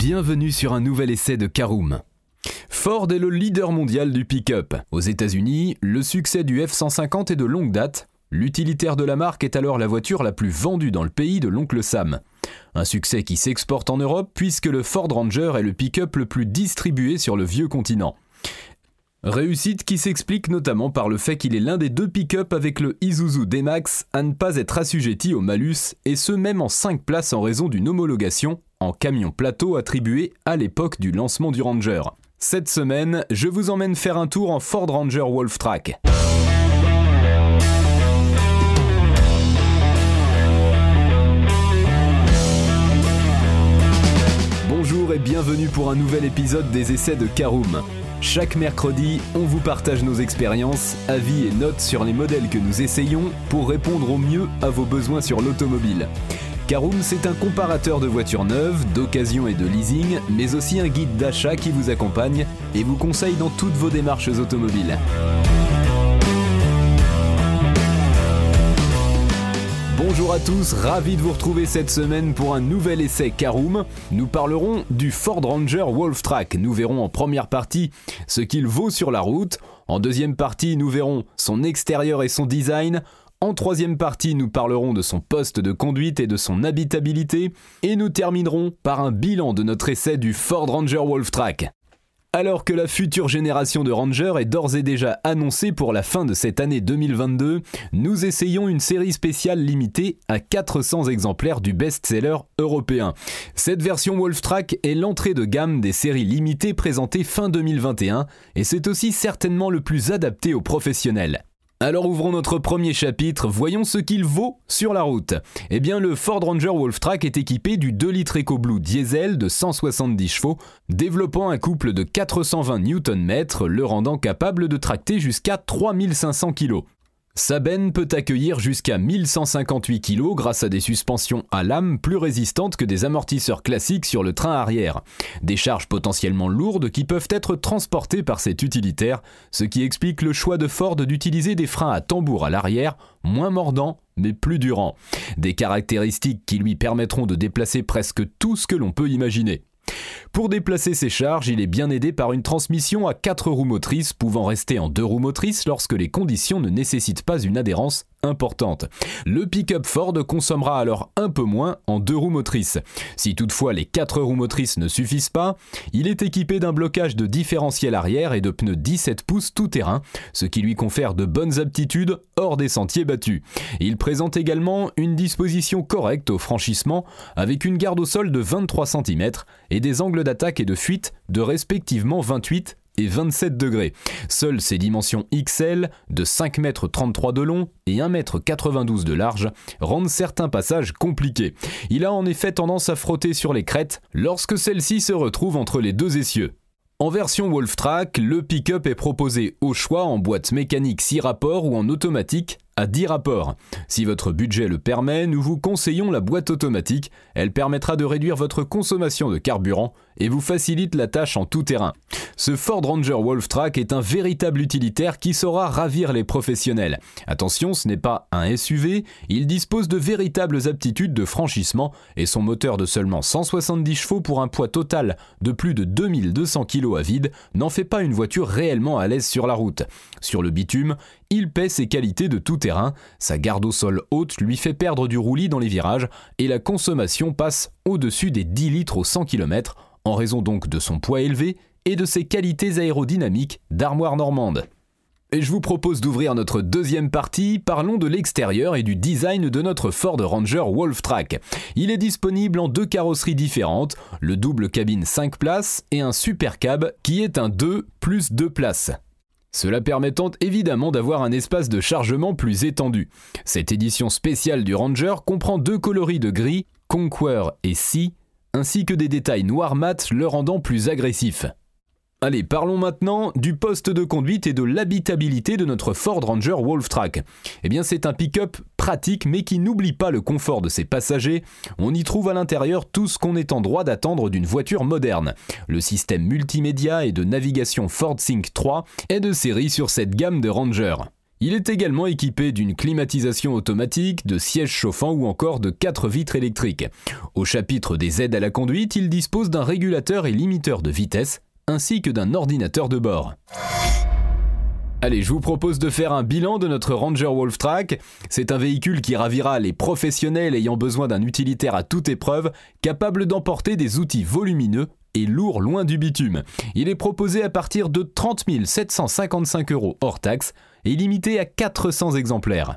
Bienvenue sur un nouvel essai de Caroom. Ford est le leader mondial du pick-up. Aux États-Unis, le succès du F-150 est de longue date. L'utilitaire de la marque est alors la voiture la plus vendue dans le pays de l'oncle Sam. Un succès qui s'exporte en Europe puisque le Ford Ranger est le pick-up le plus distribué sur le vieux continent. Réussite qui s'explique notamment par le fait qu'il est l'un des deux pick-up avec le Isuzu D-Max à ne pas être assujetti au malus, et ce même en 5 places en raison d'une homologation en camion plateau attribué à l'époque du lancement du Ranger. Cette semaine, je vous emmène faire un tour en Ford Ranger Wolf Track. Bonjour et bienvenue pour un nouvel épisode des essais de Caroom. Chaque mercredi, on vous partage nos expériences, avis et notes sur les modèles que nous essayons pour répondre au mieux à vos besoins sur l'automobile. Caroom, c'est un comparateur de voitures neuves, d'occasion et de leasing, mais aussi un guide d'achat qui vous accompagne et vous conseille dans toutes vos démarches automobiles. Bonjour à tous, ravi de vous retrouver cette semaine pour un nouvel essai Caroom. Nous parlerons du Ford Ranger Wolf Track. Nous verrons en première partie ce qu'il vaut sur la route. En deuxième partie, nous verrons son extérieur et son design. En troisième partie, nous parlerons de son poste de conduite et de son habitabilité, et nous terminerons par un bilan de notre essai du Ford Ranger Wolf Track. Alors que la future génération de Ranger est d'ores et déjà annoncée pour la fin de cette année 2022, nous essayons une série spéciale limitée à 400 exemplaires du best-seller européen. Cette version Wolf Track est l'entrée de gamme des séries limitées présentées fin 2021 et c'est aussi certainement le plus adapté aux professionnels. Alors ouvrons notre premier chapitre, voyons ce qu'il vaut sur la route. Eh bien le Ford Ranger Wolf Track est équipé du 2 litres EcoBlue diesel de 170 chevaux, développant un couple de 420 Nm, le rendant capable de tracter jusqu'à 3500 kg. Sa benne peut accueillir jusqu'à 1158 kg grâce à des suspensions à lame plus résistantes que des amortisseurs classiques sur le train arrière. Des charges potentiellement lourdes qui peuvent être transportées par cet utilitaire, ce qui explique le choix de Ford d'utiliser des freins à tambour à l'arrière, moins mordants mais plus durants. Des caractéristiques qui lui permettront de déplacer presque tout ce que l'on peut imaginer. Pour déplacer ses charges, il est bien aidé par une transmission à 4 roues motrices pouvant rester en 2 roues motrices lorsque les conditions ne nécessitent pas une adhérence importante. Le pick-up Ford consommera alors un peu moins en deux roues motrices. Si toutefois les quatre roues motrices ne suffisent pas, il est équipé d'un blocage de différentiel arrière et de pneus 17 pouces tout-terrain, ce qui lui confère de bonnes aptitudes hors des sentiers battus. Il présente également une disposition correcte au franchissement avec une garde au sol de 23 cm et des angles d'attaque et de fuite de respectivement 28 et 27 degrés. Seules ses dimensions XL de 5 m 33 de long et 1 m 92 de large rendent certains passages compliqués. Il a en effet tendance à frotter sur les crêtes lorsque celle-ci se retrouve entre les deux essieux. En version Wolf Track, le pick-up est proposé au choix en boîte mécanique 6 rapports ou en automatique à 10 rapports. Si votre budget le permet, nous vous conseillons la boîte automatique. Elle permettra de réduire votre consommation de carburant et vous facilite la tâche en tout terrain. Ce Ford Ranger Wolf Track est un véritable utilitaire qui saura ravir les professionnels. Attention, ce n'est pas un SUV, il dispose de véritables aptitudes de franchissement et son moteur de seulement 170 chevaux pour un poids total de plus de 2200 kg à vide n'en fait pas une voiture réellement à l'aise sur la route. Sur le bitume, il paie ses qualités de tout terrain, sa garde au sol haute lui fait perdre du roulis dans les virages et la consommation passe au-dessus des 10 litres au 100 km en raison donc de son poids élevé et de ses qualités aérodynamiques d'armoire normande. Et je vous propose d'ouvrir notre deuxième partie, parlons de l'extérieur et du design de notre Ford Ranger Wolf Track. Il est disponible en deux carrosseries différentes, le double cabine 5 places et un super cab qui est un 2 plus 2 places. Cela permettant évidemment d'avoir un espace de chargement plus étendu. Cette édition spéciale du Ranger comprend deux coloris de gris, Conquer et Sea, ainsi que des détails noir mat le rendant plus agressif. Allez, parlons maintenant du poste de conduite et de l'habitabilité de notre Ford Ranger Wolf Track. Eh bien, c'est un pick-up pratique mais qui n'oublie pas le confort de ses passagers. On y trouve à l'intérieur tout ce qu'on est en droit d'attendre d'une voiture moderne. Le système multimédia et de navigation Ford Sync 3 est de série sur cette gamme de Ranger. Il est également équipé d'une climatisation automatique, de sièges chauffants ou encore de quatre vitres électriques. Au chapitre des aides à la conduite, il dispose d'un régulateur et limiteur de vitesse, ainsi que d'un ordinateur de bord. Allez, je vous propose de faire un bilan de notre Ranger Wolf Track. C'est un véhicule qui ravira les professionnels ayant besoin d'un utilitaire à toute épreuve, capable d'emporter des outils volumineux et lourds loin du bitume. Il est proposé à partir de 30 755 euros hors taxe et limité à 400 exemplaires.